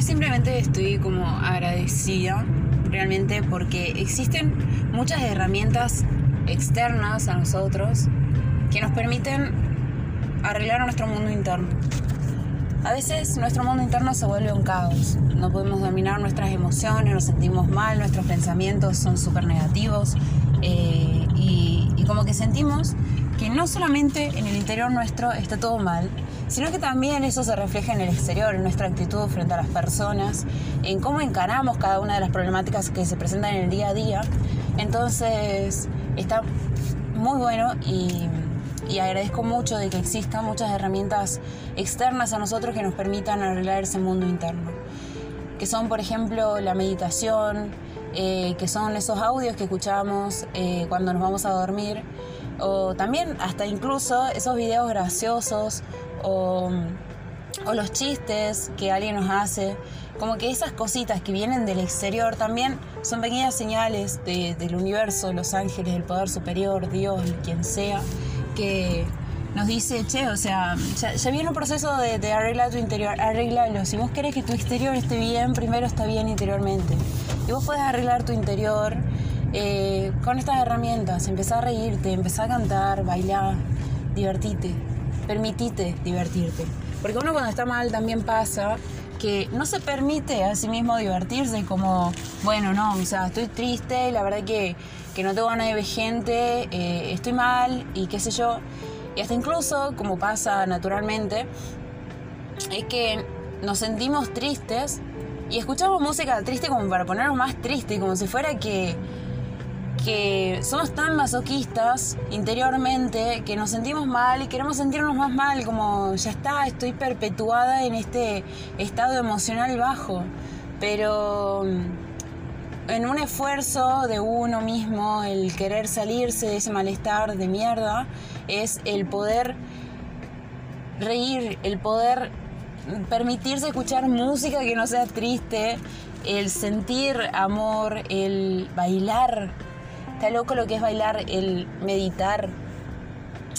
Hoy simplemente estoy como agradecida realmente porque existen muchas herramientas externas a nosotros que nos permiten arreglar nuestro mundo interno. A veces nuestro mundo interno se vuelve un caos, no podemos dominar nuestras emociones, nos sentimos mal, nuestros pensamientos son súper negativos eh, y como que sentimos que no solamente en el interior nuestro está todo mal, sino que también eso se refleja en el exterior, en nuestra actitud frente a las personas, en cómo encaramos cada una de las problemáticas que se presentan en el día a día. Entonces está muy bueno y agradezco mucho de que existan muchas herramientas externas a nosotros que nos permitan arreglar ese mundo interno. Que son, por ejemplo, la meditación, eh, que son esos audios que escuchamos eh, cuando nos vamos a dormir, o también hasta incluso esos videos graciosos o, los chistes que alguien nos hace. Como que esas cositas que vienen del exterior también son pequeñas señales de, del universo, los ángeles, el poder superior, Dios, quien sea, que nos dice, che, o sea, ya, viene un proceso de, arreglar tu interior, arreglalo. Si vos querés que tu exterior esté bien, primero está bien interiormente. Y vos podés arreglar tu interior eh, con estas herramientas. Empezá a reírte, empezá a cantar, bailar, divertite, permitite divertirte. Porque uno cuando está mal también pasa que no se permite a sí mismo divertirse como, bueno, no, o sea, estoy triste, la verdad que, que no tengo ganas de gente, eh, estoy mal y qué sé yo. Y hasta incluso, como pasa naturalmente, es que nos sentimos tristes y escuchamos música triste como para ponernos más tristes, como si fuera que que somos tan masoquistas interiormente que nos sentimos mal y queremos sentirnos más mal, como ya está, estoy perpetuada en este estado emocional bajo. Pero mm, en un esfuerzo de uno mismo, el querer salirse de ese malestar de mierda, es el poder reír, el poder permitirse escuchar música que no sea triste, el sentir amor, el bailar Está loco lo que es bailar, el meditar,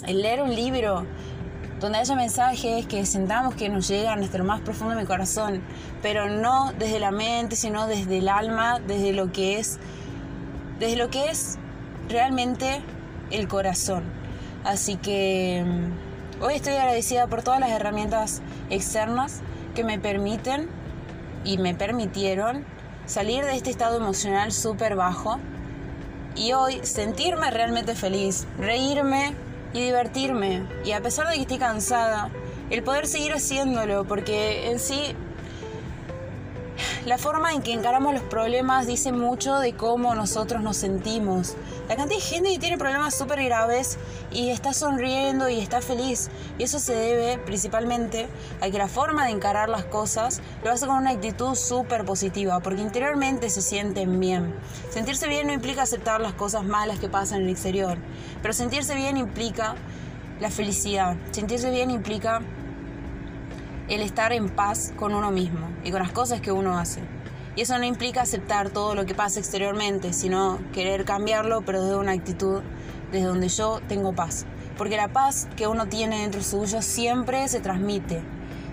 el leer un libro donde haya mensajes que sentamos que nos llegan hasta lo más profundo de mi corazón, pero no desde la mente, sino desde el alma, desde lo que es, desde lo que es realmente el corazón. Así que mm, hoy estoy agradecida por todas las herramientas externas que me permiten y me permitieron salir de este estado emocional súper bajo y hoy sentirme realmente feliz, reírme y divertirme. Y a pesar de que estoy cansada, el poder seguir haciéndolo, porque en sí la forma en que encaramos los problemas dice mucho de cómo nosotros nos sentimos. La cantidad de gente que tiene problemas súper graves y está sonriendo y está feliz. Y eso se debe principalmente a que la forma de encarar las cosas lo hace con una actitud súper positiva, porque interiormente se sienten bien. Sentirse bien no implica aceptar las cosas malas que pasan en el exterior, pero sentirse bien implica la felicidad. Sentirse bien implica el estar en paz con uno mismo y con las cosas que uno hace. Y eso no implica aceptar todo lo que pasa exteriormente, sino querer cambiarlo, pero desde una actitud desde donde yo tengo paz. Porque la paz que uno tiene dentro suyo siempre se transmite,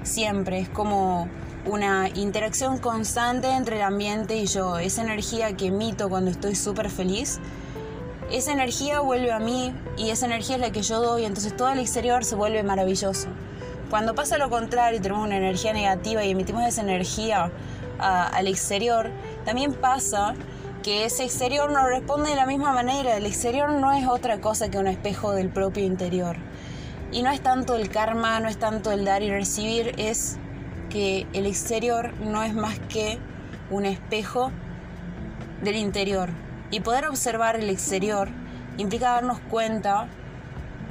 siempre. Es como una interacción constante entre el ambiente y yo. Esa energía que emito cuando estoy súper feliz, esa energía vuelve a mí y esa energía es la que yo doy, entonces todo el exterior se vuelve maravilloso. Cuando pasa lo contrario y tenemos una energía negativa y emitimos esa energía al exterior, también pasa que ese exterior no responde de la misma manera. El exterior no es otra cosa que un espejo del propio interior. Y no es tanto el karma, no es tanto el dar y recibir, es que el exterior no es más que un espejo del interior. Y poder observar el exterior implica darnos cuenta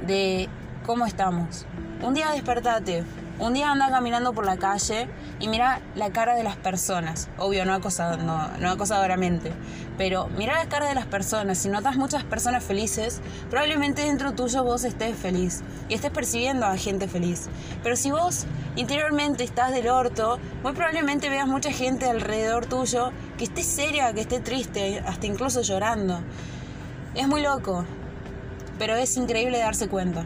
de cómo estamos. Un día despertate, un día anda caminando por la calle y mira la cara de las personas. Obvio, no, acosado, no, no acosadoramente, pero mira la cara de las personas. Si notas muchas personas felices, probablemente dentro tuyo vos estés feliz y estés percibiendo a gente feliz. Pero si vos interiormente estás del orto, muy probablemente veas mucha gente alrededor tuyo que esté seria, que esté triste, hasta incluso llorando. Es muy loco, pero es increíble darse cuenta.